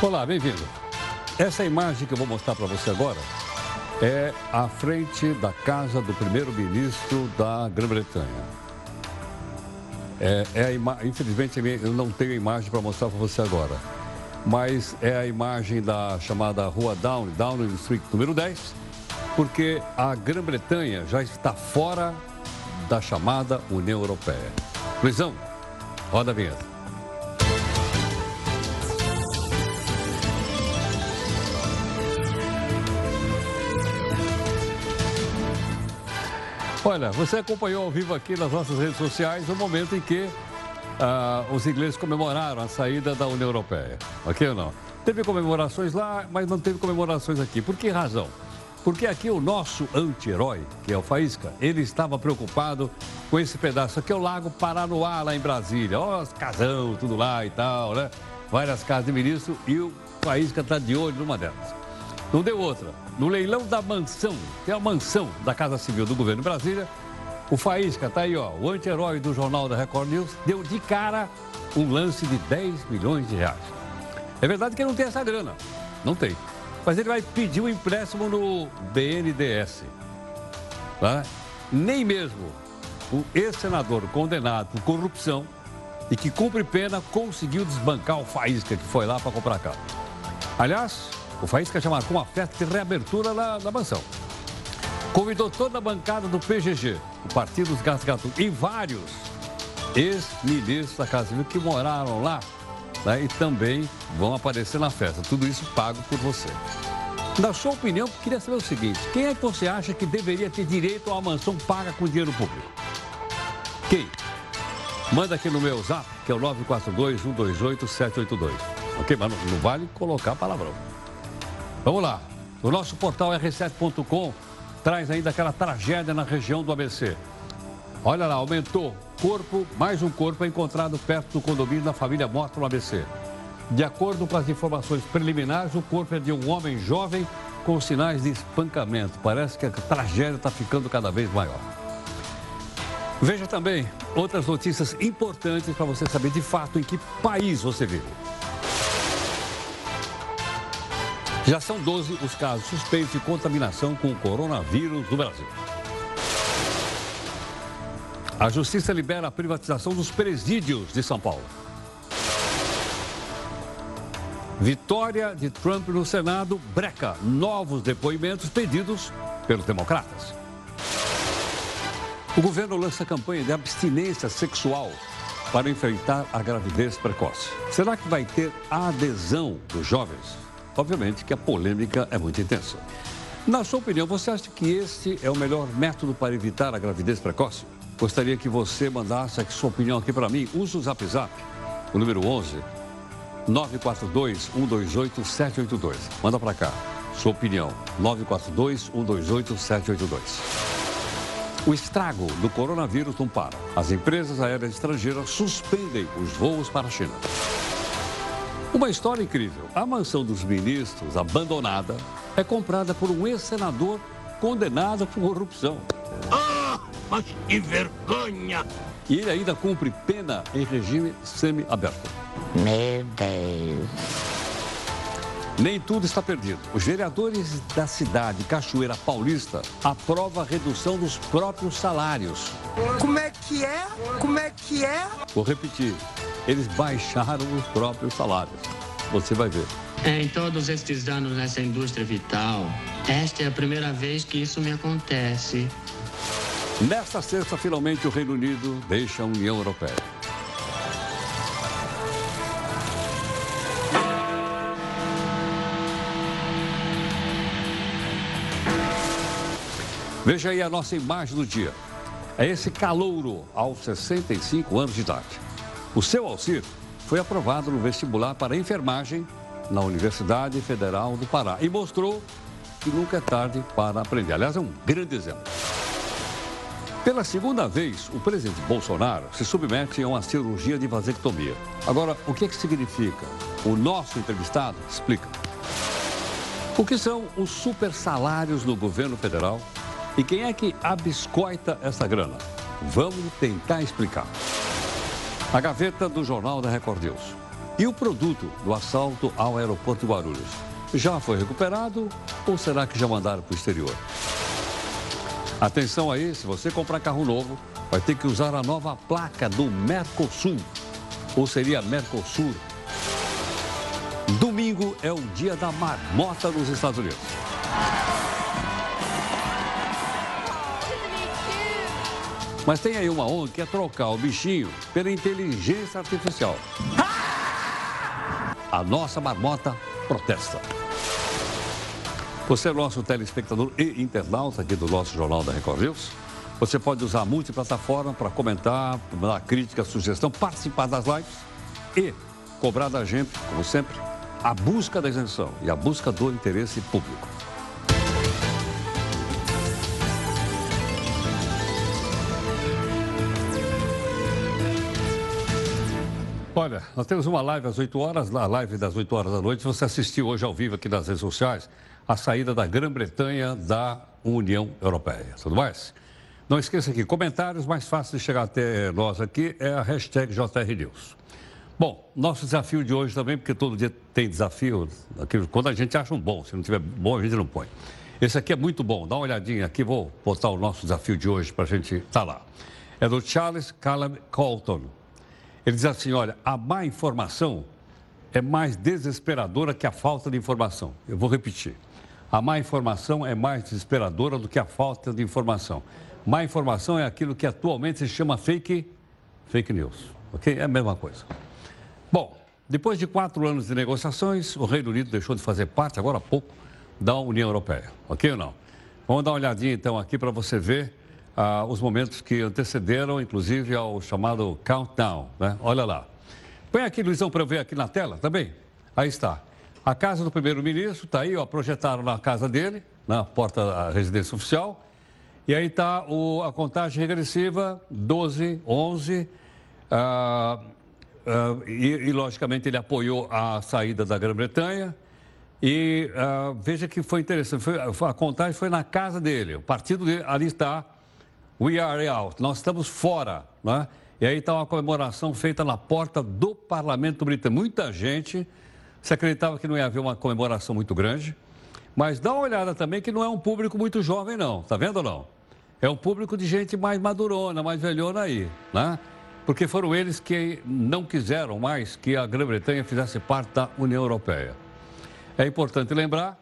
Olá, bem-vindo. Essa imagem que eu vou mostrar para você agora é a frente da casa do primeiro-ministro da Grã-Bretanha. É, é. Infelizmente, eu não tenho a imagem para mostrar para você agora. Mas é a imagem da chamada Rua Downing, Downing Street número 10, porque a Grã-Bretanha já está fora da chamada União Europeia. Luizão, roda a vinheta. Olha, você acompanhou ao vivo aqui nas nossas redes sociais o momento em que uh, os ingleses comemoraram a saída da União Europeia. Ok ou não? Teve comemorações lá, mas não teve comemorações aqui. Por que razão? Porque aqui o nosso anti-herói, que é o Faísca, ele estava preocupado com esse pedaço aqui, é o Lago Paranoá, lá em Brasília. Ó, os casão, tudo lá e tal, né? Várias casas de ministro e o Faísca está de olho numa delas. Não deu outra. No leilão da mansão, que é a mansão da Casa Civil do governo Brasília, o Faísca, tá aí, ó, o anti-herói do jornal da Record News, deu de cara um lance de 10 milhões de reais. É verdade que ele não tem essa grana. Não tem. Mas ele vai pedir um empréstimo no BNDES. Tá? Nem mesmo o ex-senador condenado por corrupção e que cumpre pena conseguiu desbancar o Faísca que foi lá para comprar carro. Aliás, o Faísca já marcou uma festa de reabertura na, na mansão. Convidou toda a bancada do PGG, o Partido dos Gatos e vários ex-ministros da Casa Civil que moraram lá né, e também vão aparecer na festa. Tudo isso pago por você. Na sua opinião, queria saber o seguinte: quem é que você acha que deveria ter direito a uma mansão paga com dinheiro público? Quem? Manda aqui no meu zap, que é o 942-128-782. Ok? Mas não, não vale colocar palavrão. Vamos lá. O nosso portal r7.com traz ainda aquela tragédia na região do ABC. Olha lá, aumentou. Corpo, mais um corpo é encontrado perto do condomínio da família morta no ABC. De acordo com as informações preliminares, o corpo é de um homem jovem com sinais de espancamento. Parece que a tragédia está ficando cada vez maior. Veja também outras notícias importantes para você saber de fato em que país você vive. Já são 12 os casos suspeitos de contaminação com o coronavírus no Brasil. A Justiça libera a privatização dos presídios de São Paulo. Vitória de Trump no Senado breca novos depoimentos pedidos pelos democratas. O governo lança campanha de abstinência sexual para enfrentar a gravidez precoce. Será que vai ter adesão dos jovens? Obviamente que a polêmica é muito intensa. Na sua opinião, você acha que este é o melhor método para evitar a gravidez precoce? Gostaria que você mandasse a sua opinião aqui para mim. Use o Zap Zap, o número 11 942 128 782. Manda para cá. Sua opinião. 942 128 782. O estrago do coronavírus não para. As empresas aéreas estrangeiras suspendem os voos para a China. Uma história incrível. A mansão dos ministros, abandonada, é comprada por um ex-senador condenado por corrupção. Ah, mas que vergonha! E ele ainda cumpre pena em regime semi-aberto. Meu Deus. Nem tudo está perdido. Os vereadores da cidade Cachoeira Paulista aprovam a redução dos próprios salários. Como é que é? Como é que é? Vou repetir eles baixaram os próprios salários. Você vai ver. É, em todos estes anos nessa indústria vital, esta é a primeira vez que isso me acontece. Nesta sexta, finalmente, o Reino Unido deixa a União Europeia. Veja aí a nossa imagem do dia. É esse calouro aos 65 anos de idade. O seu auxílio foi aprovado no vestibular para enfermagem na Universidade Federal do Pará e mostrou que nunca é tarde para aprender. Aliás, é um grande exemplo. Pela segunda vez, o presidente Bolsonaro se submete a uma cirurgia de vasectomia. Agora, o que, é que significa? O nosso entrevistado explica. O que são os super salários do governo federal e quem é que abiscoita essa grana? Vamos tentar explicar. A gaveta do Jornal da Record News. E o produto do assalto ao aeroporto Guarulhos? Já foi recuperado ou será que já mandaram para o exterior? Atenção aí, se você comprar carro novo, vai ter que usar a nova placa do Mercosul. Ou seria Mercosul. Domingo é o dia da marmota nos Estados Unidos. Mas tem aí uma onda que é trocar o bichinho pela inteligência artificial. A nossa marmota protesta. Você é nosso telespectador e internauta aqui do nosso Jornal da Record News. Você pode usar a multiplataforma para comentar, dar crítica, sugestão, participar das lives e cobrar da gente, como sempre, a busca da isenção e a busca do interesse público. Olha, nós temos uma live às 8 horas, a live das 8 horas da noite. Você assistiu hoje ao vivo aqui nas redes sociais a saída da Grã-Bretanha da União Europeia. Tudo mais? Não esqueça que comentários mais fáceis de chegar até nós aqui é a hashtag JRNews. Bom, nosso desafio de hoje também, porque todo dia tem desafio, quando a gente acha um bom, se não tiver bom, a gente não põe. Esse aqui é muito bom, dá uma olhadinha aqui, vou botar o nosso desafio de hoje para a gente estar tá lá. É do Charles Caleb Colton. Ele diz assim: olha, a má informação é mais desesperadora que a falta de informação. Eu vou repetir. A má informação é mais desesperadora do que a falta de informação. Má informação é aquilo que atualmente se chama fake, fake news. Ok? É a mesma coisa. Bom, depois de quatro anos de negociações, o Reino Unido deixou de fazer parte, agora há pouco, da União Europeia. Ok ou não? Vamos dar uma olhadinha então aqui para você ver ah, os momentos que antecederam, inclusive, ao chamado countdown. Né? Olha lá. Põe aqui, Luizão, para eu ver aqui na tela também. Aí está. A casa do primeiro-ministro está aí, ó, projetaram na casa dele, na porta da residência oficial. E aí está a contagem regressiva, 12, 11. Ah, Uh, e, e, logicamente, ele apoiou a saída da Grã-Bretanha. E uh, veja que foi interessante, foi, a contagem foi na casa dele, o partido dele, ali está, we are out, nós estamos fora. Né? E aí está uma comemoração feita na porta do parlamento britânico. Muita gente se acreditava que não ia haver uma comemoração muito grande, mas dá uma olhada também que não é um público muito jovem, não, tá vendo ou não? É um público de gente mais madurona, mais velhona aí, né? porque foram eles que não quiseram mais que a Grã-Bretanha fizesse parte da União Europeia. É importante lembrar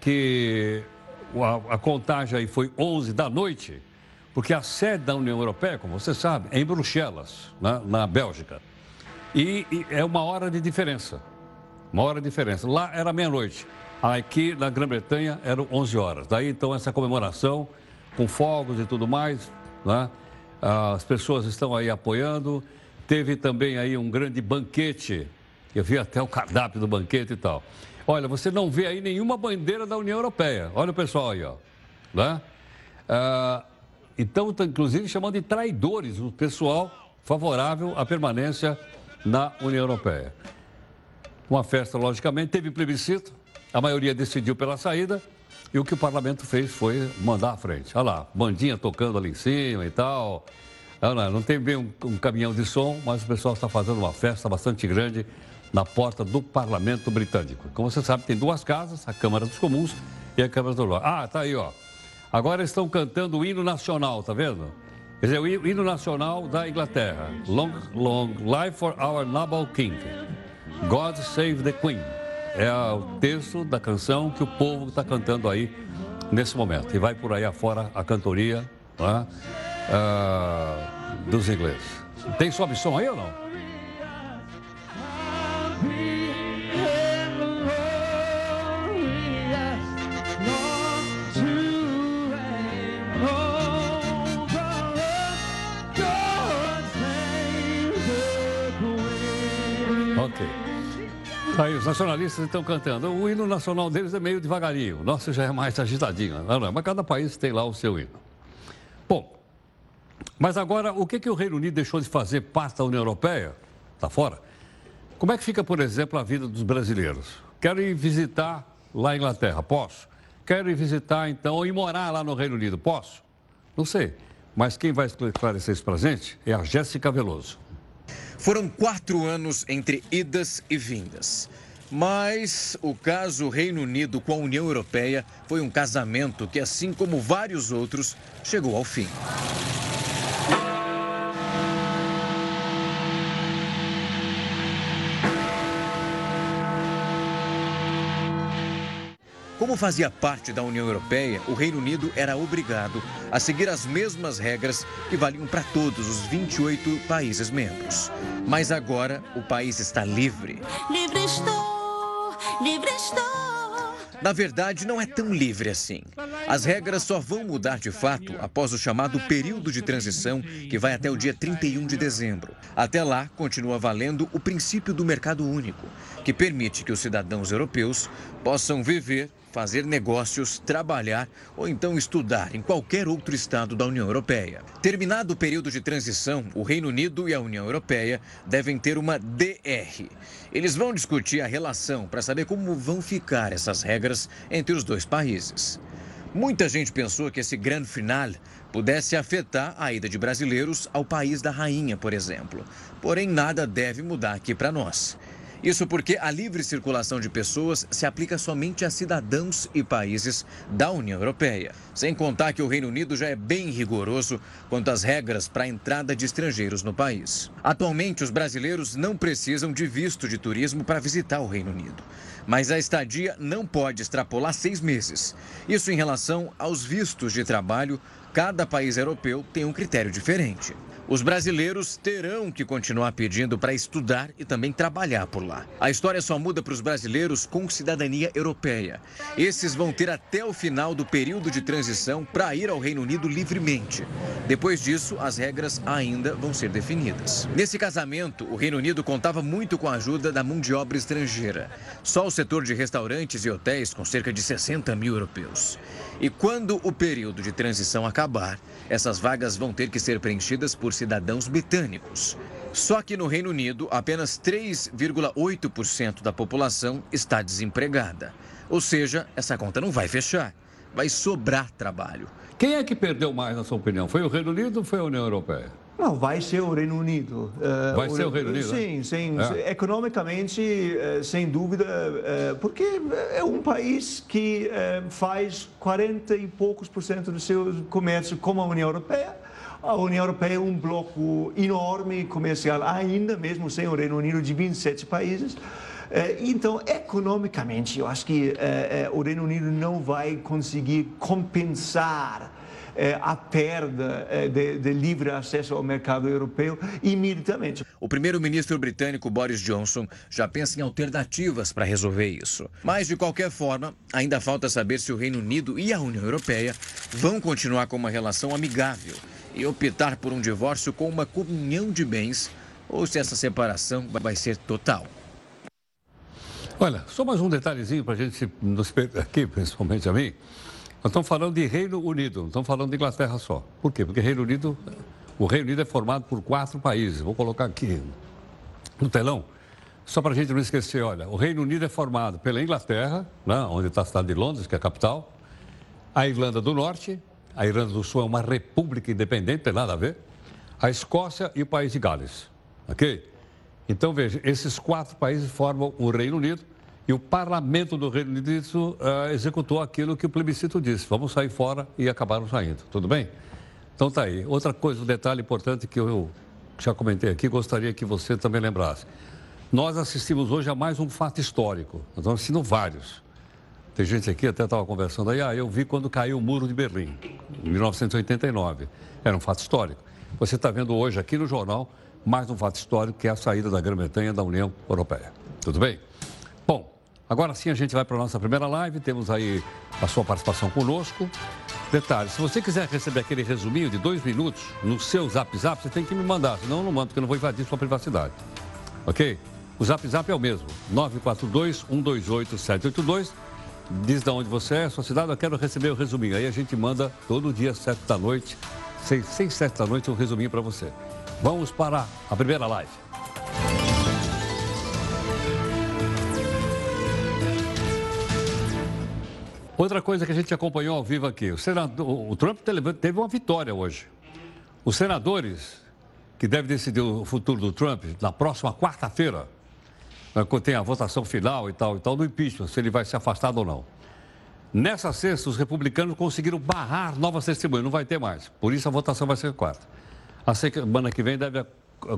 que a, a, contagem aí foi 11 da noite, porque a sede da União Europeia, como você sabe, é em Bruxelas, na, na Bélgica. E, e, é uma hora de diferença. Uma hora de diferença. Lá era meia-noite. Aqui na Grã-Bretanha eram 11 horas. Daí então essa comemoração com fogos e tudo mais, né? As pessoas estão aí apoiando. Teve também aí um grande banquete. Eu vi até o cardápio do banquete e tal. Olha, você não vê aí nenhuma bandeira da União Europeia. Olha o pessoal aí, ó. Né? Ah, então, inclusive, chamando de traidores o pessoal favorável à permanência na União Europeia. Uma festa, logicamente, teve plebiscito, a maioria decidiu pela saída. E o que o parlamento fez foi mandar à frente. Olha lá, bandinha tocando ali em cima e tal. Não, não tem bem um, um caminhão de som, mas o pessoal está fazendo uma festa bastante grande na porta do parlamento britânico. Como você sabe, tem duas casas, a Câmara dos Comuns e a Câmara do Lorde. Ah, tá aí, ó. Agora estão cantando o hino nacional, tá vendo? Quer dizer, o hino nacional da Inglaterra. Long, long life for our noble king. God save the queen é o texto da canção que o povo está cantando aí nesse momento. E vai por aí afora a cantoria né, uh, dos ingleses. Tem sobe som aí ou não? Aí, os nacionalistas estão cantando. O hino nacional deles é meio devagarinho, o nosso já é mais agitadinho. Não, não, mas cada país tem lá o seu hino. Bom, mas agora, o que, que o Reino Unido deixou de fazer parte da União Europeia? Está fora? Como é que fica, por exemplo, a vida dos brasileiros? Quero ir visitar lá a Inglaterra, posso? Quero ir visitar, então, e morar lá no Reino Unido, posso? Não sei. Mas quem vai esclarecer isso para a gente é a Jéssica Veloso. Foram quatro anos entre idas e vindas. Mas o caso Reino Unido com a União Europeia foi um casamento que, assim como vários outros, chegou ao fim. Como fazia parte da União Europeia, o Reino Unido era obrigado a seguir as mesmas regras que valiam para todos os 28 países membros. Mas agora o país está livre. Livre estou, livre estou. Na verdade, não é tão livre assim. As regras só vão mudar de fato após o chamado período de transição, que vai até o dia 31 de dezembro. Até lá, continua valendo o princípio do mercado único, que permite que os cidadãos europeus possam viver fazer negócios, trabalhar ou então estudar em qualquer outro estado da União Europeia. Terminado o período de transição, o Reino Unido e a União Europeia devem ter uma DR. Eles vão discutir a relação para saber como vão ficar essas regras entre os dois países. Muita gente pensou que esse grande final pudesse afetar a ida de brasileiros ao país da rainha, por exemplo. Porém, nada deve mudar aqui para nós. Isso porque a livre circulação de pessoas se aplica somente a cidadãos e países da União Europeia. Sem contar que o Reino Unido já é bem rigoroso quanto às regras para a entrada de estrangeiros no país. Atualmente, os brasileiros não precisam de visto de turismo para visitar o Reino Unido. Mas a estadia não pode extrapolar seis meses. Isso em relação aos vistos de trabalho, cada país europeu tem um critério diferente. Os brasileiros terão que continuar pedindo para estudar e também trabalhar por lá. A história só muda para os brasileiros com cidadania europeia. Esses vão ter até o final do período de transição para ir ao Reino Unido livremente. Depois disso, as regras ainda vão ser definidas. Nesse casamento, o Reino Unido contava muito com a ajuda da mão de obra estrangeira. Só o setor de restaurantes e hotéis, com cerca de 60 mil europeus. E quando o período de transição acabar, essas vagas vão ter que ser preenchidas por cidadãos britânicos. Só que no Reino Unido, apenas 3,8% da população está desempregada. Ou seja, essa conta não vai fechar. Vai sobrar trabalho. Quem é que perdeu mais, na sua opinião? Foi o Reino Unido ou foi a União Europeia? Não, vai ser o Reino Unido. Uh, vai o ser o Reino Unido? Sim, né? sim. É. Economicamente, uh, sem dúvida, uh, porque é um país que faz 40 e poucos por cento do seu comércio com a União Europeia. A União Europeia é um bloco enorme comercial, ainda mesmo sem o Reino Unido, de 27 países. Então, economicamente, eu acho que o Reino Unido não vai conseguir compensar é, a perda é, de, de livre acesso ao mercado europeu imediatamente. O primeiro-ministro britânico Boris Johnson já pensa em alternativas para resolver isso. Mas, de qualquer forma, ainda falta saber se o Reino Unido e a União Europeia vão continuar com uma relação amigável e optar por um divórcio com uma comunhão de bens ou se essa separação vai ser total. Olha, só mais um detalhezinho para a gente nos aqui, principalmente a mim. Nós estamos falando de Reino Unido, não estamos falando de Inglaterra só. Por quê? Porque Reino Unido, o Reino Unido é formado por quatro países. Vou colocar aqui no telão, só para a gente não esquecer. Olha, o Reino Unido é formado pela Inglaterra, né, onde está a cidade de Londres, que é a capital, a Irlanda do Norte, a Irlanda do Sul é uma república independente, tem nada a ver, a Escócia e o país de Gales. Ok? Então, veja, esses quatro países formam o Reino Unido e o parlamento do Reino Unido uh, executou aquilo que o plebiscito disse: vamos sair fora e acabaram saindo. Tudo bem? Então tá aí. Outra coisa, um detalhe importante que eu já comentei aqui, gostaria que você também lembrasse. Nós assistimos hoje a mais um fato histórico. Nós estamos assistindo vários. Tem gente aqui, até estava conversando aí, ah, eu vi quando caiu o muro de Berlim, em 1989. Era um fato histórico. Você está vendo hoje aqui no jornal mais um fato histórico, que é a saída da Grã-Bretanha da União Europeia. Tudo bem? Agora sim a gente vai para a nossa primeira live, temos aí a sua participação conosco. Detalhe, se você quiser receber aquele resuminho de dois minutos no seu Zap Zap, você tem que me mandar, senão eu não mando, porque eu não vou invadir sua privacidade. Ok? O Zap Zap é o mesmo, 942-128-782. Diz de onde você é, sua cidade, eu quero receber o resuminho. Aí a gente manda todo dia, sete da noite, seis, seis sete da noite, um resuminho para você. Vamos para a primeira live. Outra coisa que a gente acompanhou ao vivo aqui, o, senador, o Trump teve uma vitória hoje. Os senadores que deve decidir o futuro do Trump na próxima quarta-feira, né, quando tem a votação final e tal, e tal, do impeachment, se ele vai ser afastado ou não. Nessa sexta, os republicanos conseguiram barrar novas testemunhas, não vai ter mais. Por isso a votação vai ser quarta. A semana que vem deve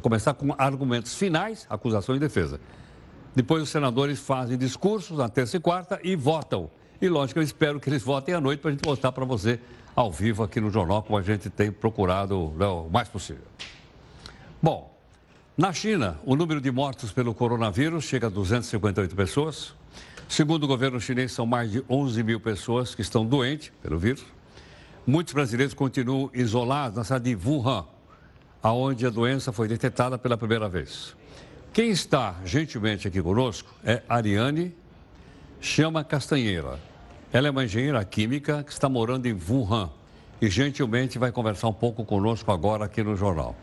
começar com argumentos finais, acusação e defesa. Depois os senadores fazem discursos na terça e quarta e votam. E lógico, eu espero que eles votem à noite para a gente mostrar para você ao vivo aqui no jornal, como a gente tem procurado né, o mais possível. Bom, na China, o número de mortos pelo coronavírus chega a 258 pessoas. Segundo o governo chinês, são mais de 11 mil pessoas que estão doentes pelo vírus. Muitos brasileiros continuam isolados na cidade de Wuhan, aonde a doença foi detectada pela primeira vez. Quem está gentilmente aqui conosco é Ariane Chama Castanheira. Ela é uma engenheira química que está morando em Wuhan e gentilmente vai conversar um pouco conosco agora aqui no jornal.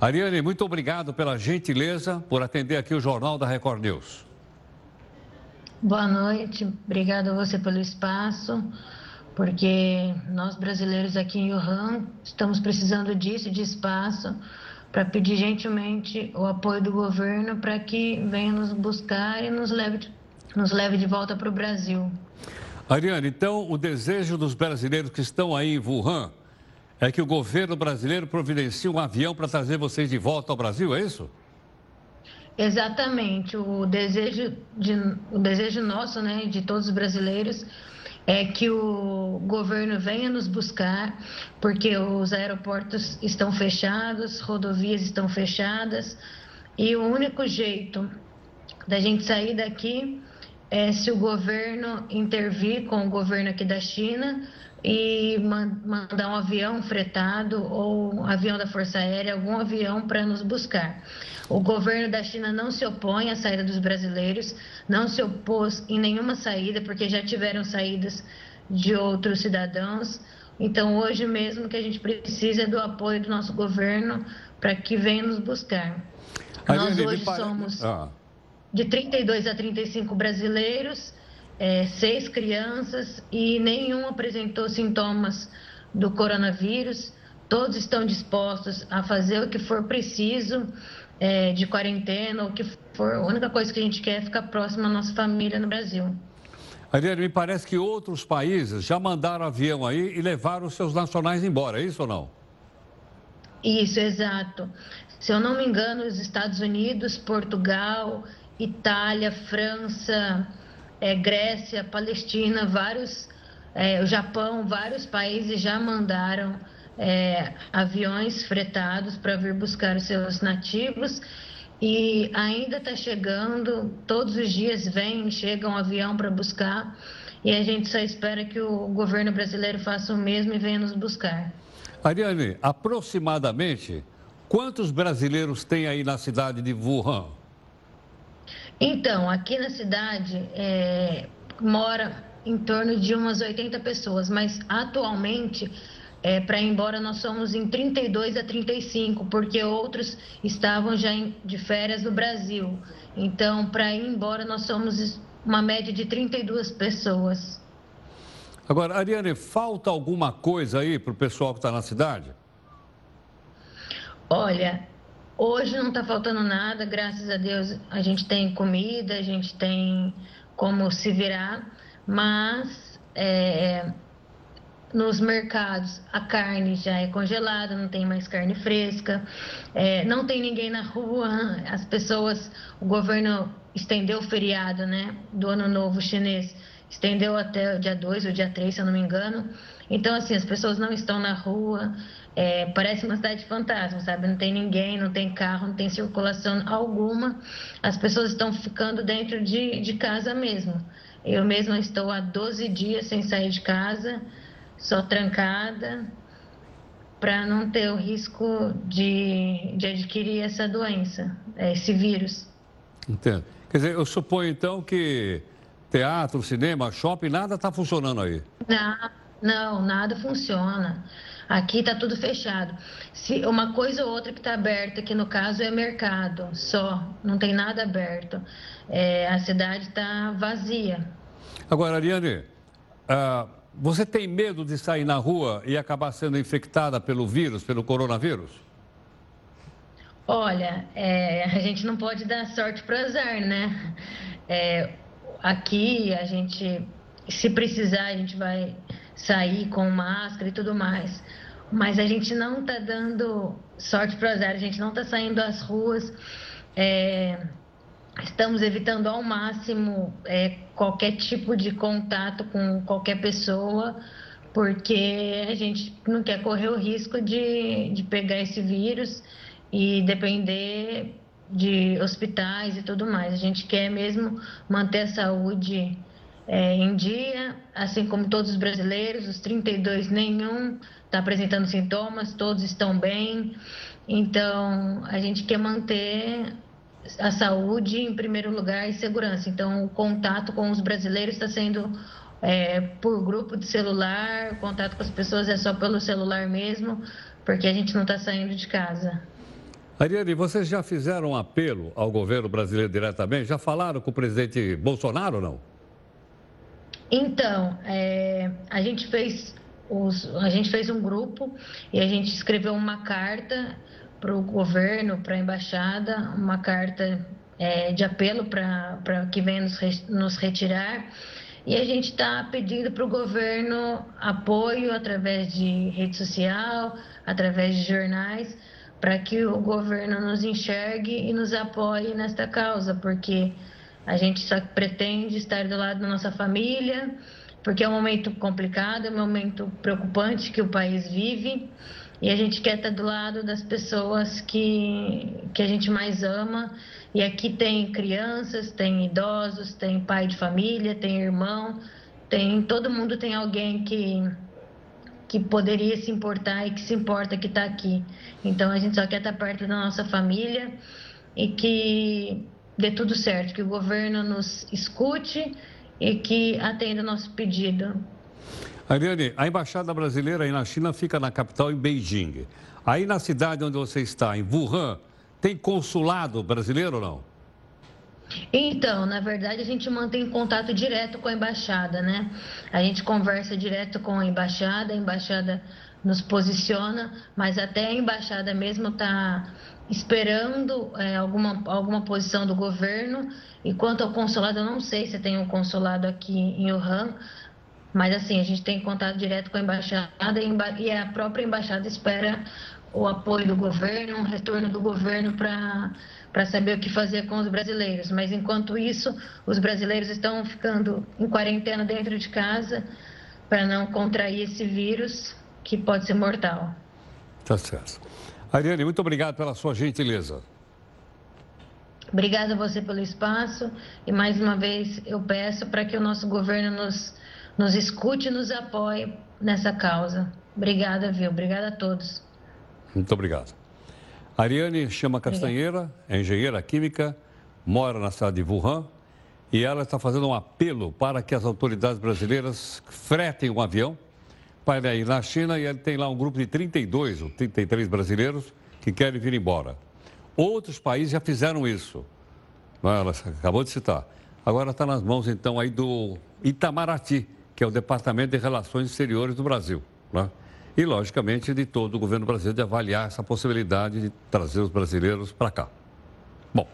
Ariane, muito obrigado pela gentileza por atender aqui o Jornal da Record News. Boa noite, obrigado a você pelo espaço, porque nós brasileiros aqui em Wuhan estamos precisando disso, de espaço, para pedir gentilmente o apoio do governo para que venha nos buscar e nos leve, nos leve de volta para o Brasil. Ariane, então o desejo dos brasileiros que estão aí em Wuhan é que o governo brasileiro providencie um avião para trazer vocês de volta ao Brasil, é isso? Exatamente. O desejo, de, o desejo nosso, né, de todos os brasileiros, é que o governo venha nos buscar, porque os aeroportos estão fechados, rodovias estão fechadas, e o único jeito da gente sair daqui é se o governo intervir com o governo aqui da China e mandar um avião fretado ou um avião da Força Aérea, algum avião para nos buscar. O governo da China não se opõe à saída dos brasileiros, não se opôs em nenhuma saída, porque já tiveram saídas de outros cidadãos. Então, hoje mesmo que a gente precisa é do apoio do nosso governo para que venha nos buscar. Nós hoje somos ah. de 32 a 35 brasileiros é, seis crianças e nenhum apresentou sintomas do coronavírus. Todos estão dispostos a fazer o que for preciso é, de quarentena, o que for. A única coisa que a gente quer é ficar próximo à nossa família no Brasil. Ariane, me parece que outros países já mandaram avião aí e levaram os seus nacionais embora, é isso ou não? Isso, exato. Se eu não me engano, os Estados Unidos, Portugal, Itália, França, é, Grécia, Palestina, vários, é, o Japão, vários países já mandaram é, aviões fretados para vir buscar os seus nativos e ainda está chegando, todos os dias vem, chega um avião para buscar e a gente só espera que o governo brasileiro faça o mesmo e venha nos buscar. Ariane, aproximadamente quantos brasileiros tem aí na cidade de Wuhan? Então, aqui na cidade é, mora em torno de umas 80 pessoas, mas atualmente, é, para ir embora, nós somos em 32 a 35, porque outros estavam já em, de férias no Brasil. Então, para ir embora, nós somos uma média de 32 pessoas. Agora, Ariane, falta alguma coisa aí para o pessoal que está na cidade? Olha, Hoje não está faltando nada, graças a Deus a gente tem comida, a gente tem como se virar, mas é, nos mercados a carne já é congelada, não tem mais carne fresca, é, não tem ninguém na rua, as pessoas, o governo estendeu o feriado né, do ano novo chinês, estendeu até o dia 2 ou dia 3, se eu não me engano. Então, assim, as pessoas não estão na rua, é, parece uma cidade fantasma, sabe? Não tem ninguém, não tem carro, não tem circulação alguma. As pessoas estão ficando dentro de, de casa mesmo. Eu mesma estou há 12 dias sem sair de casa, só trancada, para não ter o risco de, de adquirir essa doença, esse vírus. Entendo. Quer dizer, eu suponho então que teatro, cinema, shopping, nada está funcionando aí. Não, não, nada funciona. Aqui está tudo fechado. Se uma coisa ou outra que está aberta, que no caso é mercado, só, não tem nada aberto. É, a cidade está vazia. Agora, Ariane, uh, você tem medo de sair na rua e acabar sendo infectada pelo vírus, pelo coronavírus? Olha, é, a gente não pode dar sorte para azar, né? É, aqui a gente, se precisar, a gente vai sair com máscara e tudo mais. Mas a gente não está dando sorte para azar, a gente não está saindo às ruas. É, estamos evitando ao máximo é, qualquer tipo de contato com qualquer pessoa, porque a gente não quer correr o risco de, de pegar esse vírus e depender de hospitais e tudo mais. A gente quer mesmo manter a saúde é, em dia, assim como todos os brasileiros, os 32, nenhum está apresentando sintomas, todos estão bem. Então, a gente quer manter a saúde em primeiro lugar e segurança. Então, o contato com os brasileiros está sendo é, por grupo de celular, o contato com as pessoas é só pelo celular mesmo, porque a gente não está saindo de casa. Ariane, vocês já fizeram um apelo ao governo brasileiro diretamente? Já falaram com o presidente Bolsonaro ou não? Então, é, a gente fez os, a gente fez um grupo e a gente escreveu uma carta para o governo, para a embaixada, uma carta é, de apelo para que venha nos, nos retirar. E a gente está pedindo para o governo apoio através de rede social, através de jornais, para que o governo nos enxergue e nos apoie nesta causa, porque a gente só pretende estar do lado da nossa família, porque é um momento complicado, é um momento preocupante que o país vive. E a gente quer estar do lado das pessoas que, que a gente mais ama. E aqui tem crianças, tem idosos, tem pai de família, tem irmão, tem todo mundo tem alguém que que poderia se importar e que se importa que está aqui. Então a gente só quer estar perto da nossa família e que dê tudo certo, que o governo nos escute e que atenda o nosso pedido. Ariane, a embaixada brasileira aí na China fica na capital, em Beijing. Aí na cidade onde você está, em Wuhan, tem consulado brasileiro ou não? Então, na verdade, a gente mantém contato direto com a embaixada, né? A gente conversa direto com a embaixada, a embaixada nos posiciona, mas até a embaixada mesmo está esperando é, alguma, alguma posição do governo. E quanto ao consulado, eu não sei se tem um consulado aqui em Wuhan, mas assim, a gente tem contato direto com a embaixada e a própria embaixada espera o apoio do governo, um retorno do governo para saber o que fazer com os brasileiros. Mas enquanto isso, os brasileiros estão ficando em quarentena dentro de casa para não contrair esse vírus que pode ser mortal. Tá certo. Ariane, muito obrigado pela sua gentileza. Obrigada a você pelo espaço e mais uma vez eu peço para que o nosso governo nos, nos escute e nos apoie nessa causa. Obrigada, viu? Obrigada a todos. Muito obrigado. Ariane chama Castanheira, é engenheira química, mora na cidade de Wuhan e ela está fazendo um apelo para que as autoridades brasileiras fretem um avião para ir na China e ele tem lá um grupo de 32 ou 33 brasileiros que querem vir embora. Outros países já fizeram isso. Ela acabou de citar. Agora está nas mãos, então, aí do Itamaraty, que é o Departamento de Relações Exteriores do Brasil. Né? e, logicamente, de todo o governo brasileiro de avaliar essa possibilidade de trazer os brasileiros para cá. Bom,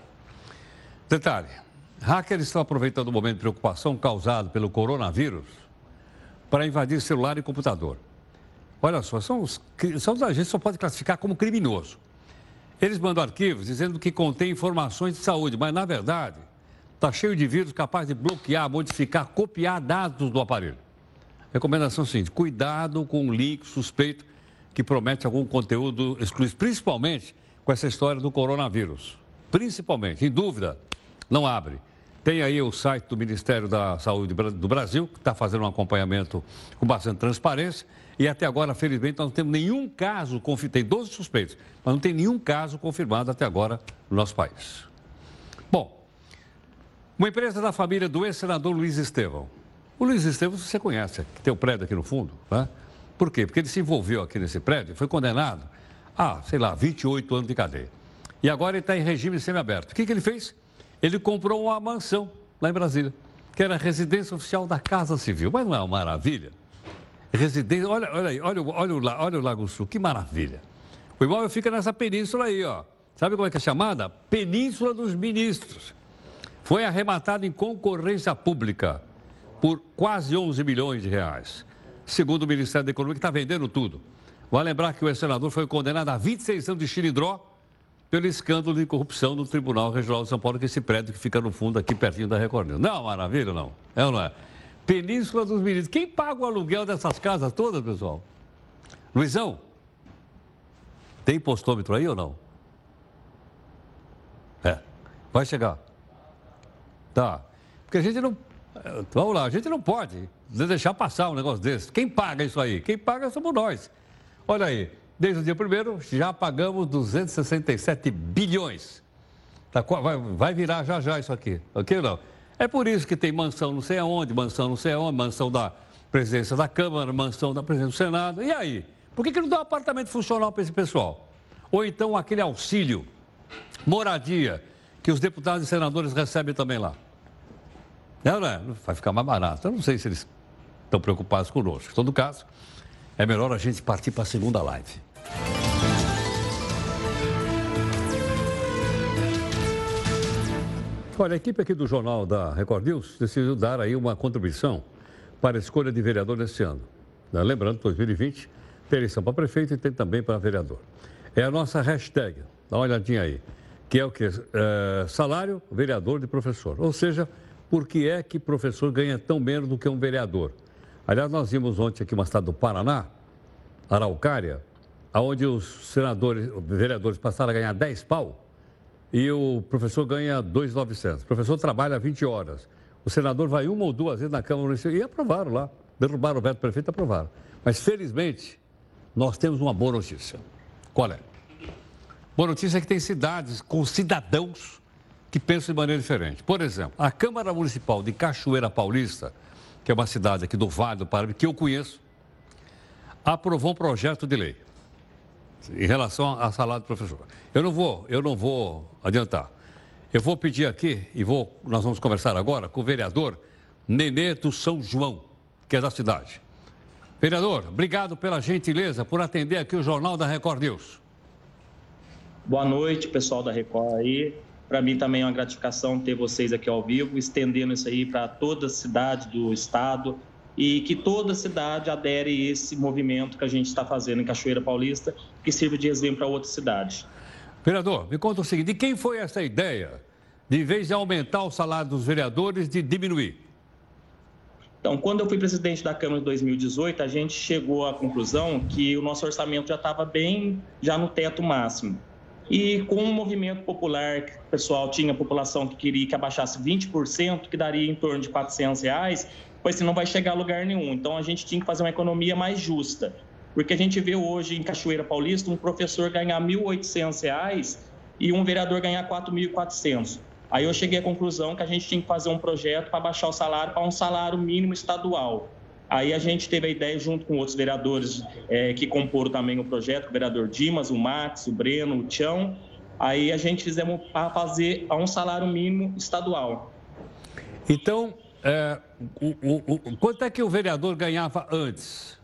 detalhe: hackers estão aproveitando o momento de preocupação causado pelo coronavírus para invadir celular e computador. Olha só, são os, são, a gente só pode classificar como criminoso. Eles mandam arquivos dizendo que contém informações de saúde, mas na verdade está cheio de vírus capaz de bloquear, modificar, copiar dados do aparelho. Recomendação é seguinte: cuidado com um link suspeito que promete algum conteúdo exclusivo, principalmente com essa história do coronavírus. Principalmente, em dúvida, não abre. Tem aí o site do Ministério da Saúde do Brasil, que está fazendo um acompanhamento com bastante transparência. E até agora, felizmente, nós não temos nenhum caso, tem 12 suspeitos, mas não tem nenhum caso confirmado até agora no nosso país. Bom, uma empresa da família do ex-senador Luiz Estevão o Luiz Estevam você conhece, que tem o prédio aqui no fundo, né? Por quê? Porque ele se envolveu aqui nesse prédio, foi condenado a, sei lá, 28 anos de cadeia. E agora ele está em regime semiaberto. O que, que ele fez? Ele comprou uma mansão lá em Brasília, que era residência oficial da Casa Civil. Mas não é uma maravilha? Residência, olha, olha aí, olha, olha, olha, olha o Lago Sul, que maravilha. O imóvel fica nessa península aí, ó. Sabe como é que é chamada? Península dos Ministros. Foi arrematado em concorrência pública por quase 11 milhões de reais. Segundo o Ministério da Economia, que está vendendo tudo. Vai lembrar que o senador foi condenado a 26 anos de xilindró pelo escândalo de corrupção no Tribunal Regional de São Paulo, que é esse prédio que fica no fundo aqui pertinho da Record News. Não, maravilha, não. É ou não é? Península dos Ministros. Quem paga o aluguel dessas casas todas, pessoal? Luizão, tem postômetro aí ou não? É. Vai chegar. Tá. Porque a gente não. Vamos lá, a gente não pode deixar passar um negócio desse. Quem paga isso aí? Quem paga somos nós. Olha aí, desde o dia primeiro já pagamos 267 bilhões. Tá, vai, vai virar já já isso aqui, ok não? É por isso que tem mansão não sei aonde, mansão não sei aonde, mansão da presidência da Câmara, mansão da presidência do Senado. E aí? Por que, que não dá um apartamento funcional para esse pessoal? Ou então aquele auxílio, moradia, que os deputados e senadores recebem também lá. Não, não, é? vai ficar mais barato. Eu não sei se eles estão preocupados conosco. Em todo caso, é melhor a gente partir para a segunda live. Olha, a equipe aqui do Jornal da Record News decidiu dar aí uma contribuição para a escolha de vereador neste ano. Né, lembrando, 2020 tem eleição para prefeito e tem também para vereador. É a nossa hashtag, dá uma olhadinha aí, que é o que? É, salário, vereador de professor. Ou seja, por que é que professor ganha tão menos do que um vereador? Aliás, nós vimos ontem aqui uma cidade do Paraná, Araucária, onde os senadores, os vereadores passaram a ganhar 10 pau e o professor ganha 2,900. O professor trabalha 20 horas. O senador vai uma ou duas vezes na Câmara Municipal e aprovaram lá. Derrubaram o veto prefeito e aprovaram. Mas, felizmente, nós temos uma boa notícia. Qual é? Boa notícia é que tem cidades com cidadãos que pensam de maneira diferente. Por exemplo, a Câmara Municipal de Cachoeira Paulista, que é uma cidade aqui do Vale do Paraíba, que eu conheço, aprovou um projeto de lei em relação a salário do professor. Eu não vou, eu não vou adiantar. Eu vou pedir aqui e vou, nós vamos conversar agora com o vereador Nenê do São João, que é da cidade. Vereador, obrigado pela gentileza por atender aqui o Jornal da Record News. Boa noite, pessoal da Record aí. Para mim também é uma gratificação ter vocês aqui ao vivo, estendendo isso aí para toda a cidade do estado, e que toda a cidade adere a esse movimento que a gente está fazendo em Cachoeira Paulista, que sirva de exemplo para outras cidades. Vereador, me conta o seguinte: de quem foi essa ideia de, em vez de aumentar o salário dos vereadores, de diminuir? Então, quando eu fui presidente da Câmara em 2018, a gente chegou à conclusão que o nosso orçamento já estava bem, já no teto máximo. E com o um movimento popular, que o pessoal tinha população que queria que abaixasse 20%, que daria em torno de 400 reais, pois senão vai chegar a lugar nenhum. Então a gente tinha que fazer uma economia mais justa. Porque a gente vê hoje em Cachoeira Paulista um professor ganhar R$ 1.800 e um vereador ganhar R$ 4.400. Aí eu cheguei à conclusão que a gente tinha que fazer um projeto para baixar o salário para um salário mínimo estadual. Aí a gente teve a ideia, junto com outros vereadores é, que comporam também o projeto, o vereador Dimas, o Max, o Breno, o Tião. Aí a gente fizemos para fazer a um salário mínimo estadual. Então, é, o, o, o, quanto é que o vereador ganhava antes?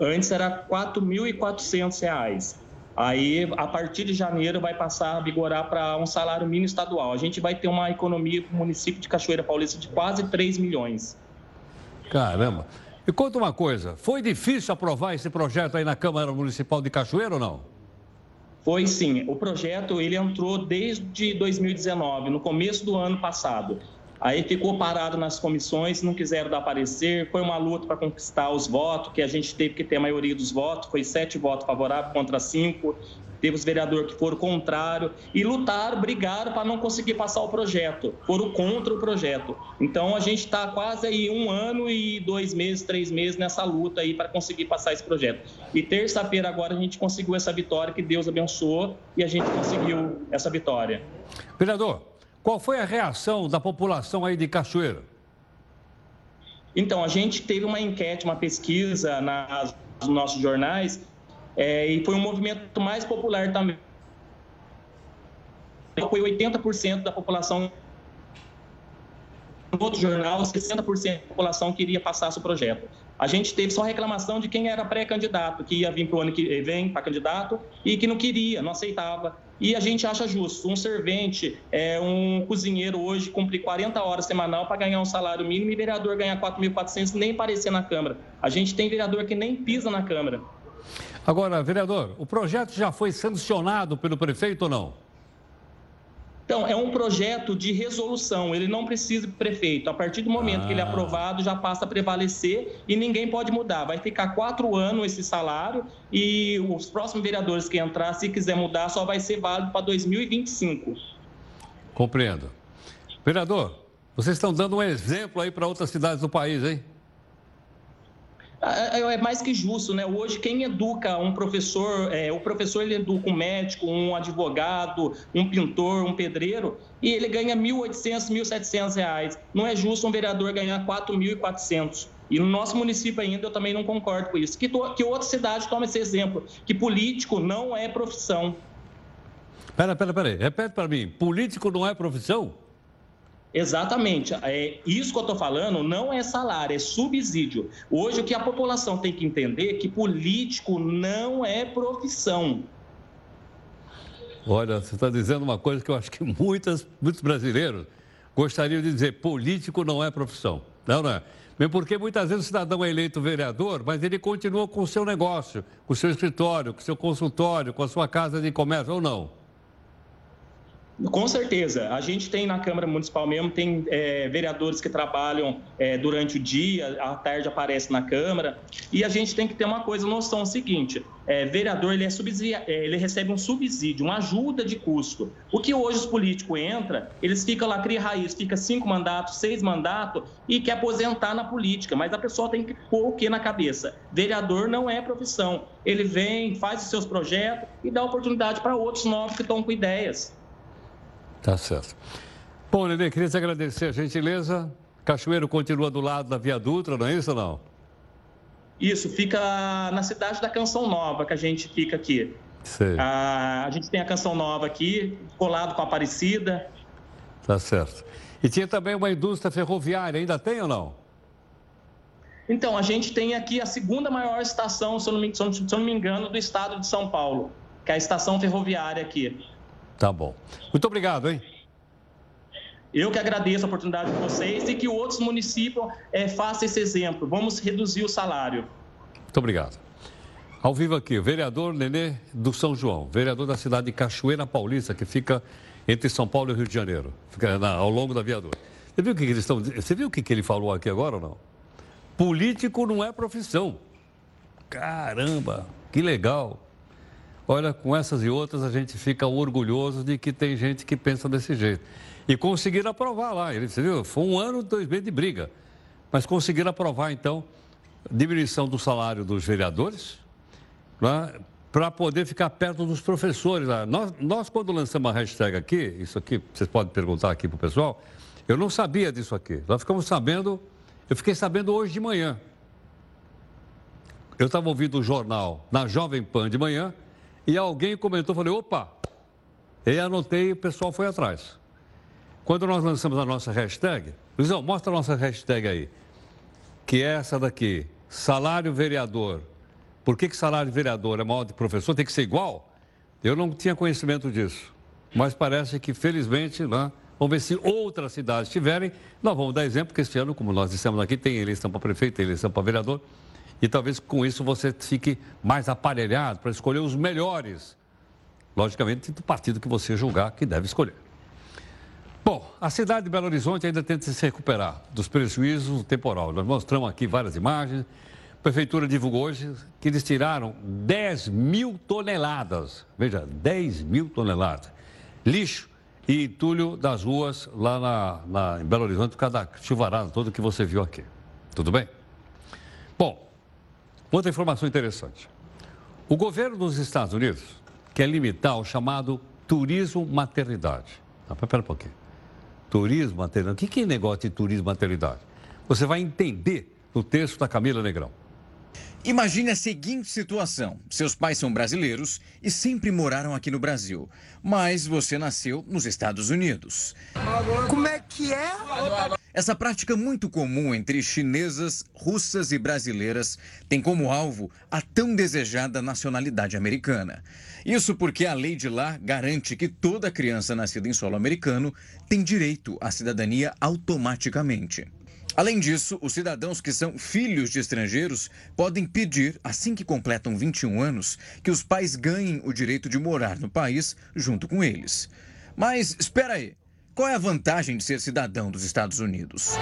Antes era R$ 4.400. Aí, a partir de janeiro, vai passar a vigorar para um salário mínimo estadual. A gente vai ter uma economia para o município de Cachoeira Paulista de quase 3 milhões. Caramba. E conta uma coisa, foi difícil aprovar esse projeto aí na Câmara Municipal de Cachoeira ou não? Foi sim. O projeto ele entrou desde 2019, no começo do ano passado. Aí ficou parado nas comissões, não quiseram dar parecer. Foi uma luta para conquistar os votos, que a gente teve que ter a maioria dos votos. Foi sete votos favoráveis contra cinco. Teve os vereadores que foram contrário e lutaram, brigaram para não conseguir passar o projeto. Foram contra o projeto. Então a gente está quase aí um ano e dois meses, três meses nessa luta aí para conseguir passar esse projeto. E terça-feira agora a gente conseguiu essa vitória, que Deus abençoou e a gente conseguiu essa vitória. Vereador, qual foi a reação da população aí de Cachoeira? Então, a gente teve uma enquete, uma pesquisa nas, nos nossos jornais, é, e foi um movimento mais popular também. Foi 80% da população no outro jornal, 60% da população queria passar seu projeto. A gente teve só reclamação de quem era pré-candidato, que ia vir para o ano que vem para candidato e que não queria, não aceitava. E a gente acha justo. Um servente, é, um cozinheiro hoje cumprir 40 horas semanal para ganhar um salário mínimo e vereador ganhar 4.400 nem aparecer na Câmara. A gente tem vereador que nem pisa na Câmara. Agora, vereador, o projeto já foi sancionado pelo prefeito ou não? Então, é um projeto de resolução, ele não precisa de prefeito. A partir do momento ah. que ele é ah. aprovado, já passa a prevalecer e ninguém pode mudar. Vai ficar quatro anos esse salário e os próximos vereadores que entrar, se quiser mudar, só vai ser válido para 2025. Compreendo. Vereador, vocês estão dando um exemplo aí para outras cidades do país, hein? É, é, é mais que justo, né? Hoje, quem educa um professor, é, o professor ele educa um médico, um advogado, um pintor, um pedreiro, e ele ganha 1.800, 1.700 reais. Não é justo um vereador ganhar 4.400. E no nosso município ainda eu também não concordo com isso. Que, to, que outra cidade tome esse exemplo, que político não é profissão. Pera, pera, pera aí. Repete para mim. Político não é profissão? Exatamente. É, isso que eu estou falando não é salário, é subsídio. Hoje, o que a população tem que entender é que político não é profissão. Olha, você está dizendo uma coisa que eu acho que muitas, muitos brasileiros gostariam de dizer: político não é profissão. Não, não é. Porque muitas vezes o cidadão é eleito vereador, mas ele continua com o seu negócio, com o seu escritório, com o seu consultório, com a sua casa de comércio, ou não? Com certeza. A gente tem na Câmara Municipal mesmo, tem é, vereadores que trabalham é, durante o dia, à tarde aparece na Câmara. E a gente tem que ter uma coisa, noção seguinte: é, vereador ele, é é, ele recebe um subsídio, uma ajuda de custo. O que hoje os políticos entram, eles ficam lá, cria raiz, fica cinco mandatos, seis mandatos e quer aposentar na política. Mas a pessoa tem que pôr o que na cabeça? Vereador não é profissão. Ele vem, faz os seus projetos e dá oportunidade para outros novos que estão com ideias. Tá certo. Bom, Nenê, queria te agradecer a gentileza. Cachoeiro continua do lado da Via Dutra, não é isso ou não? Isso, fica na cidade da Canção Nova que a gente fica aqui. Sei. A, a gente tem a Canção Nova aqui, colado com a Aparecida. Tá certo. E tinha também uma indústria ferroviária, ainda tem ou não? Então, a gente tem aqui a segunda maior estação, se eu não me, se eu não me engano, do estado de São Paulo, que é a estação ferroviária aqui. Tá bom. Muito obrigado, hein? Eu que agradeço a oportunidade de vocês e que outros municípios é, façam esse exemplo. Vamos reduzir o salário. Muito obrigado. Ao vivo aqui, o vereador Nenê do São João, vereador da cidade de Cachoeira Paulista, que fica entre São Paulo e Rio de Janeiro, fica na, ao longo da viaduta. Você viu o que, eles estão Você viu o que, que ele falou aqui agora ou não? Político não é profissão. Caramba, que legal. Olha, com essas e outras a gente fica orgulhoso de que tem gente que pensa desse jeito. E conseguiram aprovar lá. Ele viu, foi um ano, dois meses de briga. Mas conseguiram aprovar, então, diminuição do salário dos vereadores, né, para poder ficar perto dos professores. Lá. Nós, nós, quando lançamos a hashtag aqui, isso aqui, vocês podem perguntar aqui para o pessoal, eu não sabia disso aqui. Nós ficamos sabendo, eu fiquei sabendo hoje de manhã. Eu estava ouvindo o jornal na Jovem Pan de manhã, e alguém comentou, falei, opa! E anotei, o pessoal foi atrás. Quando nós lançamos a nossa hashtag, Luizão, mostra a nossa hashtag aí, que é essa daqui, salário vereador. Por que, que salário vereador é maior de professor? Tem que ser igual? Eu não tinha conhecimento disso. Mas parece que, felizmente, né, vamos ver se outras cidades tiverem. Nós vamos dar exemplo, porque este ano, como nós dissemos aqui, tem eleição para prefeito, tem eleição para vereador. E talvez com isso você fique mais aparelhado para escolher os melhores. Logicamente, do partido que você julgar que deve escolher. Bom, a cidade de Belo Horizonte ainda tenta se recuperar dos prejuízos do temporal. Nós mostramos aqui várias imagens. A prefeitura divulgou hoje que eles tiraram 10 mil toneladas, veja, 10 mil toneladas, lixo e entulho das ruas lá na, na, em Belo Horizonte, por causa da chuvarada toda que você viu aqui. Tudo bem? Bom, Outra informação interessante. O governo dos Estados Unidos quer limitar o chamado turismo maternidade. Ah, pera um pouquinho. Turismo maternidade. O que é negócio de turismo maternidade? Você vai entender no texto da Camila Negrão. Imagine a seguinte situação: seus pais são brasileiros e sempre moraram aqui no Brasil, mas você nasceu nos Estados Unidos. Como é que é? Essa prática muito comum entre chinesas, russas e brasileiras tem como alvo a tão desejada nacionalidade americana. Isso porque a lei de lá garante que toda criança nascida em solo americano tem direito à cidadania automaticamente. Além disso, os cidadãos que são filhos de estrangeiros podem pedir, assim que completam 21 anos, que os pais ganhem o direito de morar no país junto com eles. Mas espera aí, qual é a vantagem de ser cidadão dos Estados Unidos?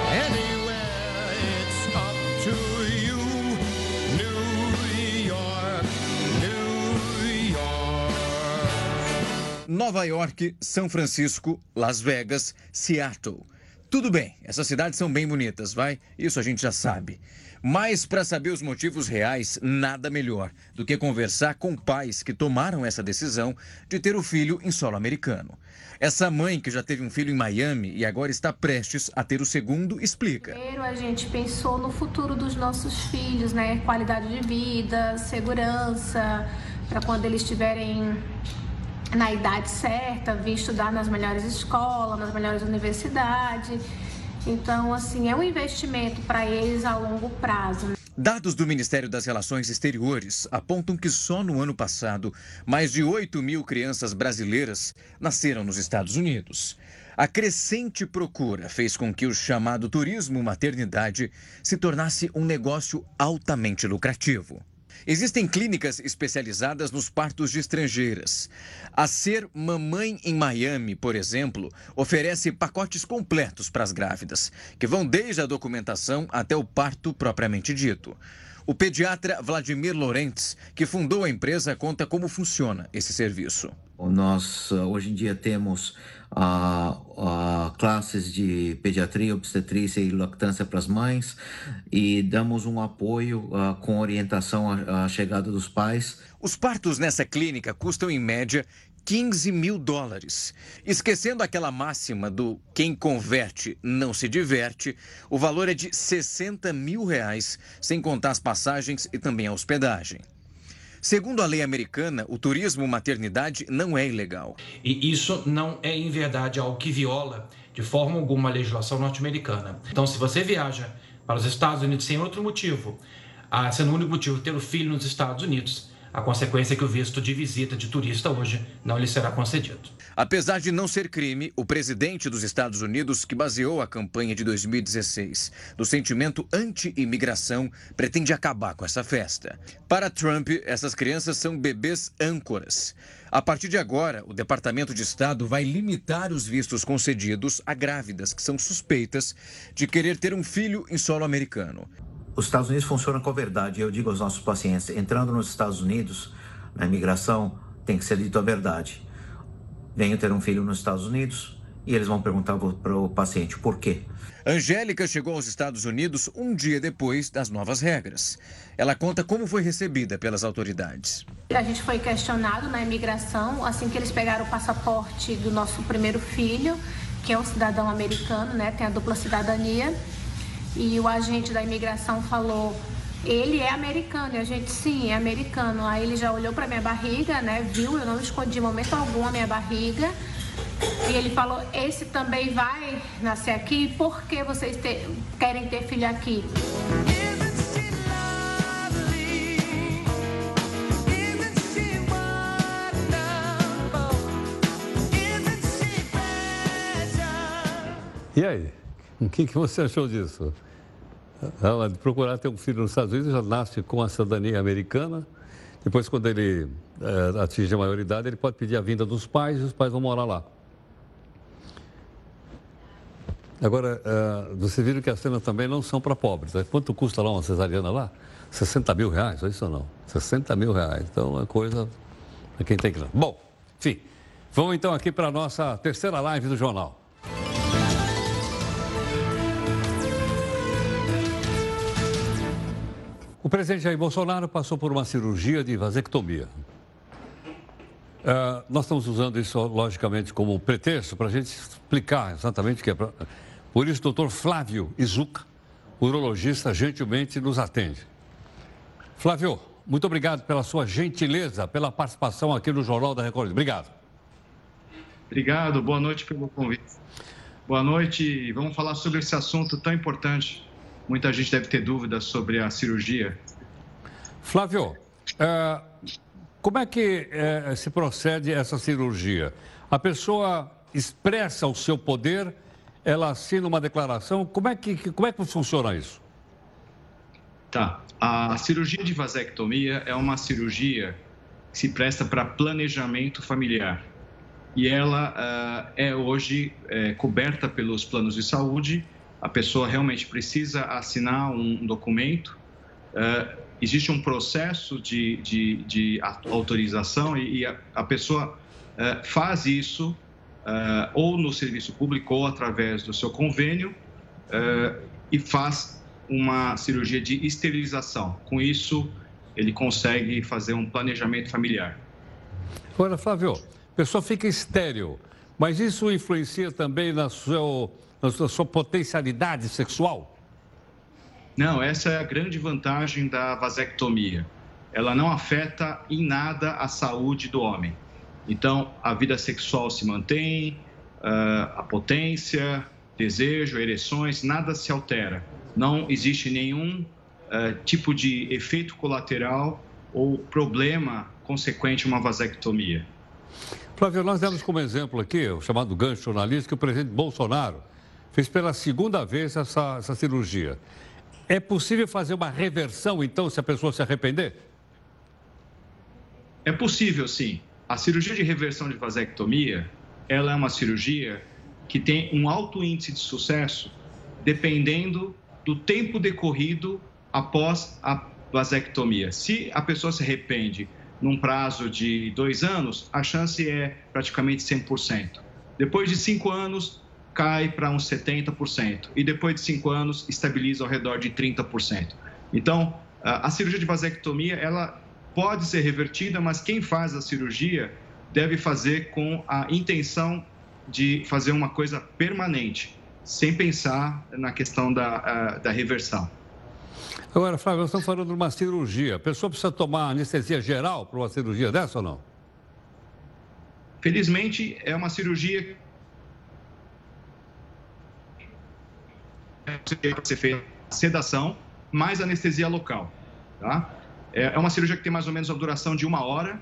Nova York, São Francisco, Las Vegas, Seattle. Tudo bem, essas cidades são bem bonitas, vai? Isso a gente já sabe. Mas para saber os motivos reais, nada melhor do que conversar com pais que tomaram essa decisão de ter o filho em solo americano. Essa mãe que já teve um filho em Miami e agora está prestes a ter o segundo explica. Primeiro a gente pensou no futuro dos nossos filhos, né? Qualidade de vida, segurança, para quando eles estiverem na idade certa, vir estudar nas melhores escolas, nas melhores universidades. Então, assim, é um investimento para eles a longo prazo. Dados do Ministério das Relações Exteriores apontam que só no ano passado, mais de 8 mil crianças brasileiras nasceram nos Estados Unidos. A crescente procura fez com que o chamado turismo maternidade se tornasse um negócio altamente lucrativo. Existem clínicas especializadas nos partos de estrangeiras. A Ser Mamãe em Miami, por exemplo, oferece pacotes completos para as grávidas, que vão desde a documentação até o parto propriamente dito. O pediatra Vladimir Lorentz, que fundou a empresa, conta como funciona esse serviço. Nós hoje em dia temos uh, classes de pediatria, obstetrícia e lactância para as mães e damos um apoio uh, com orientação à, à chegada dos pais. Os partos nessa clínica custam em média 15 mil dólares. Esquecendo aquela máxima do quem converte não se diverte, o valor é de 60 mil reais, sem contar as passagens e também a hospedagem. Segundo a lei americana, o turismo maternidade não é ilegal. E isso não é, em verdade, algo que viola de forma alguma a legislação norte-americana. Então, se você viaja para os Estados Unidos sem outro motivo, ah, sendo o único motivo ter o filho nos Estados Unidos, a consequência é que o visto de visita de turista hoje não lhe será concedido. Apesar de não ser crime, o presidente dos Estados Unidos, que baseou a campanha de 2016 no sentimento anti-imigração, pretende acabar com essa festa. Para Trump, essas crianças são bebês âncoras. A partir de agora, o Departamento de Estado vai limitar os vistos concedidos a grávidas que são suspeitas de querer ter um filho em solo americano. Os Estados Unidos funcionam com a verdade. Eu digo aos nossos pacientes, entrando nos Estados Unidos, na imigração, tem que ser dito a verdade. Venho ter um filho nos Estados Unidos e eles vão perguntar para o paciente por quê. Angélica chegou aos Estados Unidos um dia depois das novas regras. Ela conta como foi recebida pelas autoridades. A gente foi questionado na imigração assim que eles pegaram o passaporte do nosso primeiro filho, que é um cidadão americano, né, tem a dupla cidadania e o agente da imigração falou ele é americano. E a gente, sim, é americano. Aí ele já olhou para minha barriga, né? Viu, eu não escondi em momento algum a minha barriga. E ele falou: Esse também vai nascer aqui, por que vocês ter, querem ter filho aqui? E aí? O que, que você achou disso? Ela procurar ter um filho nos Estados Unidos já nasce com a cidadania americana. Depois, quando ele é, atinge a maioridade, ele pode pedir a vinda dos pais e os pais vão morar lá. Agora, é, você viu que as cenas também não são para pobres. Né? Quanto custa lá uma cesariana lá? 60 mil reais, é isso ou não? 60 mil reais. Então, é coisa para quem tem que... Bom, enfim, vamos então aqui para a nossa terceira live do jornal. O presidente Jair Bolsonaro passou por uma cirurgia de vasectomia. Uh, nós estamos usando isso, logicamente, como pretexto para a gente explicar exatamente o que é. Pra... Por isso, o doutor Flávio Izuca, urologista, gentilmente nos atende. Flávio, muito obrigado pela sua gentileza, pela participação aqui no Jornal da Record. Obrigado. Obrigado, boa noite pelo convite. Boa noite, vamos falar sobre esse assunto tão importante. Muita gente deve ter dúvidas sobre a cirurgia. Flávio, é, como é que é, se procede essa cirurgia? A pessoa expressa o seu poder, ela assina uma declaração, como é que, como é que funciona isso? Tá. A cirurgia de vasectomia é uma cirurgia que se presta para planejamento familiar. E ela uh, é hoje é, coberta pelos planos de saúde. A pessoa realmente precisa assinar um documento. Uh, existe um processo de, de, de autorização e, e a, a, pessoa uh, faz isso ou no serviço público ou através do seu convênio e faz uma cirurgia de esterilização. Com isso, ele consegue fazer um planejamento familiar. Agora, Flávio, a pessoa fica estéreo, mas isso influencia também na, seu, na sua potencialidade sexual? Não, essa é a grande vantagem da vasectomia. Ela não afeta em nada a saúde do homem. Então, a vida sexual se mantém, ah, a potência, desejo, ereções, nada se altera não existe nenhum uh, tipo de efeito colateral ou problema consequente a uma vasectomia. Flávio, nós demos como exemplo aqui, o chamado gancho jornalista, que o presidente Bolsonaro fez pela segunda vez essa, essa cirurgia. É possível fazer uma reversão, então, se a pessoa se arrepender? É possível, sim. A cirurgia de reversão de vasectomia, ela é uma cirurgia que tem um alto índice de sucesso, dependendo do tempo decorrido após a vasectomia. Se a pessoa se arrepende num prazo de dois anos, a chance é praticamente 100%. Depois de cinco anos, cai para uns 70%. E depois de cinco anos, estabiliza ao redor de 30%. Então, a cirurgia de vasectomia, ela pode ser revertida, mas quem faz a cirurgia deve fazer com a intenção de fazer uma coisa permanente sem pensar na questão da, da reversão. Agora, Flávio, nós estamos falando de uma cirurgia. A pessoa precisa tomar anestesia geral para uma cirurgia dessa ou não? Felizmente, é uma cirurgia que ser feita sedação mais anestesia local. Tá? É, é uma cirurgia que tem mais ou menos uma duração de uma hora,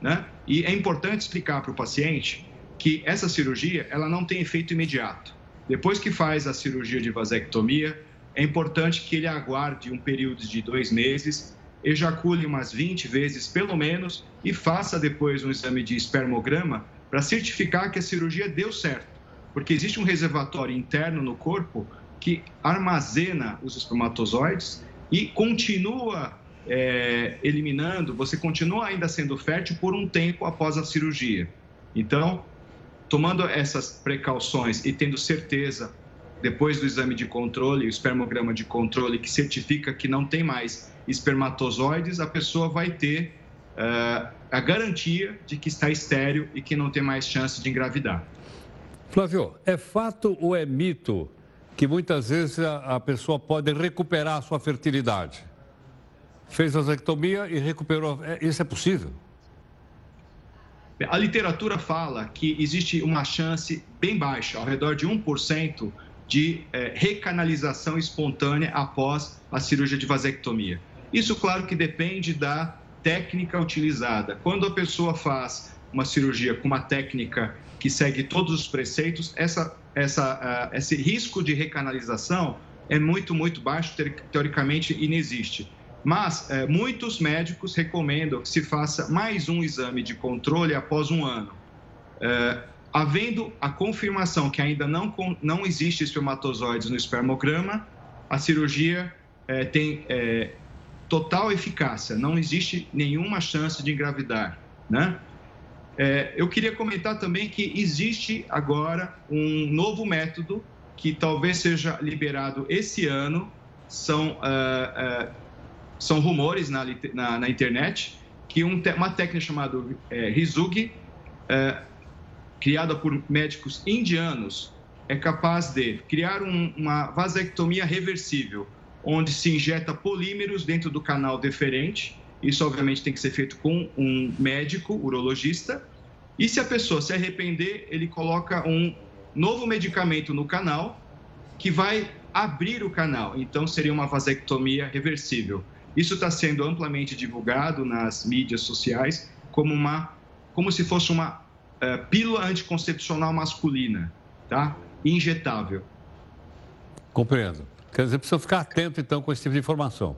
né? E é importante explicar para o paciente que essa cirurgia ela não tem efeito imediato. Depois que faz a cirurgia de vasectomia, é importante que ele aguarde um período de dois meses, ejacule umas 20 vezes pelo menos e faça depois um exame de espermograma para certificar que a cirurgia deu certo. Porque existe um reservatório interno no corpo que armazena os espermatozoides e continua é, eliminando, você continua ainda sendo fértil por um tempo após a cirurgia. Então, tomando essas precauções e tendo certeza, depois do exame de controle, o espermograma de controle, que certifica que não tem mais espermatozoides, a pessoa vai ter uh, a garantia de que está estéreo e que não tem mais chance de engravidar. Flávio, é fato ou é mito que muitas vezes a, a pessoa pode recuperar a sua fertilidade? Fez a vasectomia e recuperou. É, isso é possível? A literatura fala que existe uma chance bem baixa, ao redor de 1%, de é, recanalização espontânea após a cirurgia de vasectomia. Isso, claro, que depende da técnica utilizada. Quando a pessoa faz uma cirurgia com uma técnica que segue todos os preceitos, essa, essa, uh, esse risco de recanalização é muito, muito baixo, teoricamente inexiste. Mas é, muitos médicos recomendam que se faça mais um exame de controle após um ano. É, havendo a confirmação que ainda não, não existe espermatozoides no espermograma, a cirurgia é, tem total eficácia, não existe nenhuma chance de engravidar. Né? É, eu queria comentar também que existe agora um novo método que talvez seja liberado esse ano, são uh, uh, são rumores na, na, na internet que um, uma técnica chamada é, é, criada por médicos indianos, é capaz de criar um, uma vasectomia reversível, onde se injeta polímeros dentro do canal deferente. Isso, obviamente, tem que ser feito com um médico, urologista. E se a pessoa se arrepender, ele coloca um novo medicamento no canal que vai abrir o canal. Então, seria uma vasectomia reversível. Isso está sendo amplamente divulgado nas mídias sociais como uma, como se fosse uma uh, pílula anticoncepcional masculina, tá? Injetável. Compreendo. Quer dizer, precisa ficar atento então com esse tipo de informação.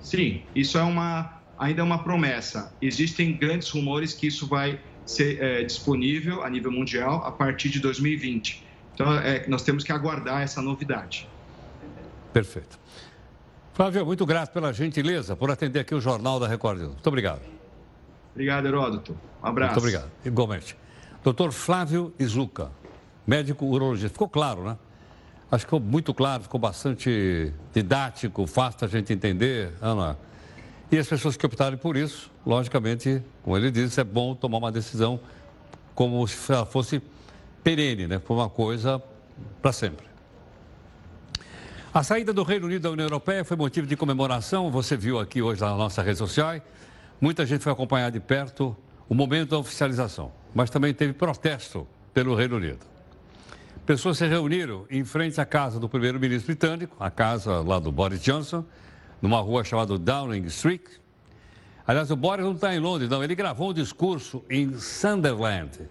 Sim, isso é uma ainda é uma promessa. Existem grandes rumores que isso vai ser é, disponível a nível mundial a partir de 2020. Então, é, nós temos que aguardar essa novidade. Perfeito. Flávio, muito grato pela gentileza, por atender aqui o Jornal da Record. Muito obrigado. Obrigado, Heródoto. Um abraço. Muito obrigado. Igualmente. Doutor Flávio Izuca, médico urologista. Ficou claro, né? Acho que ficou muito claro, ficou bastante didático, fácil a gente entender, Ana. E as pessoas que optarem por isso, logicamente, como ele disse, é bom tomar uma decisão como se ela fosse perene, né? Foi uma coisa para sempre. A saída do Reino Unido da União Europeia foi motivo de comemoração. Você viu aqui hoje nas nossas redes sociais. Muita gente foi acompanhar de perto o momento da oficialização, mas também teve protesto pelo Reino Unido. Pessoas se reuniram em frente à casa do primeiro-ministro britânico, a casa lá do Boris Johnson, numa rua chamada Downing Street. Aliás, o Boris não está em Londres, não. Ele gravou um discurso em Sunderland,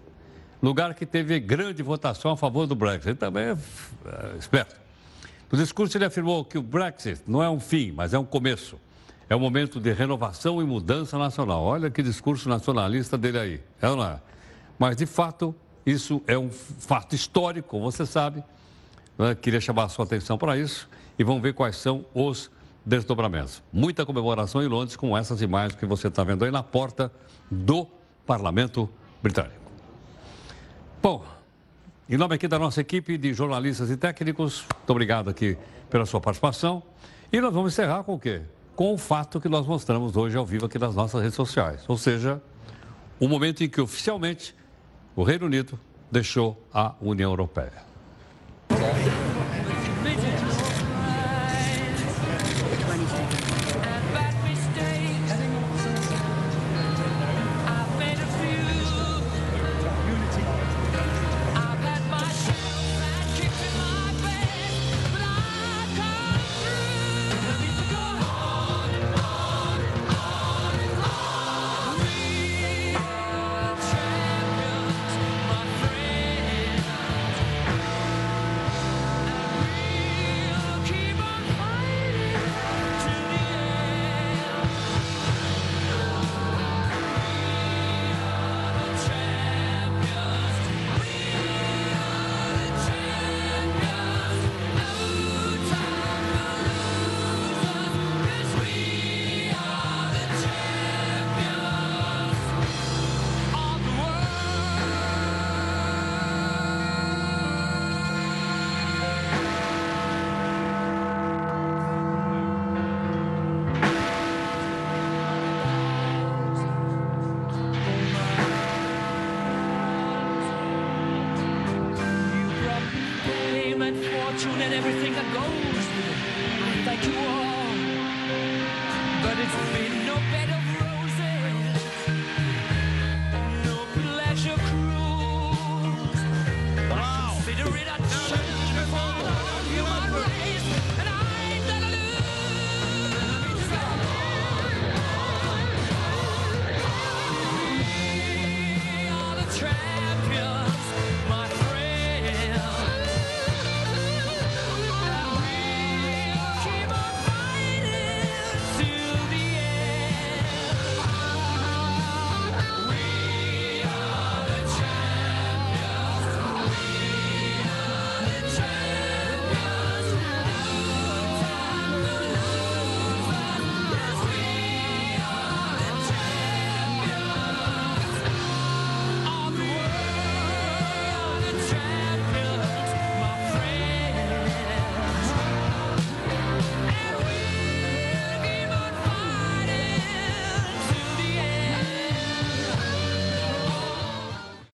lugar que teve grande votação a favor do Brexit. Ele também é, é esperto. No discurso, ele afirmou que o Brexit não é um fim, mas é um começo. É um momento de renovação e mudança nacional. Olha que discurso nacionalista dele aí. É ou não é? Mas, de fato, isso é um fato histórico, você sabe. Né? Queria chamar a sua atenção para isso e vamos ver quais são os desdobramentos. Muita comemoração em Londres com essas imagens que você está vendo aí na porta do Parlamento Britânico. Bom, em nome aqui da nossa equipe de jornalistas e técnicos, muito obrigado aqui pela sua participação. E nós vamos encerrar com o quê? Com o fato que nós mostramos hoje ao vivo aqui nas nossas redes sociais. Ou seja, o momento em que oficialmente o Reino Unido deixou a União Europeia.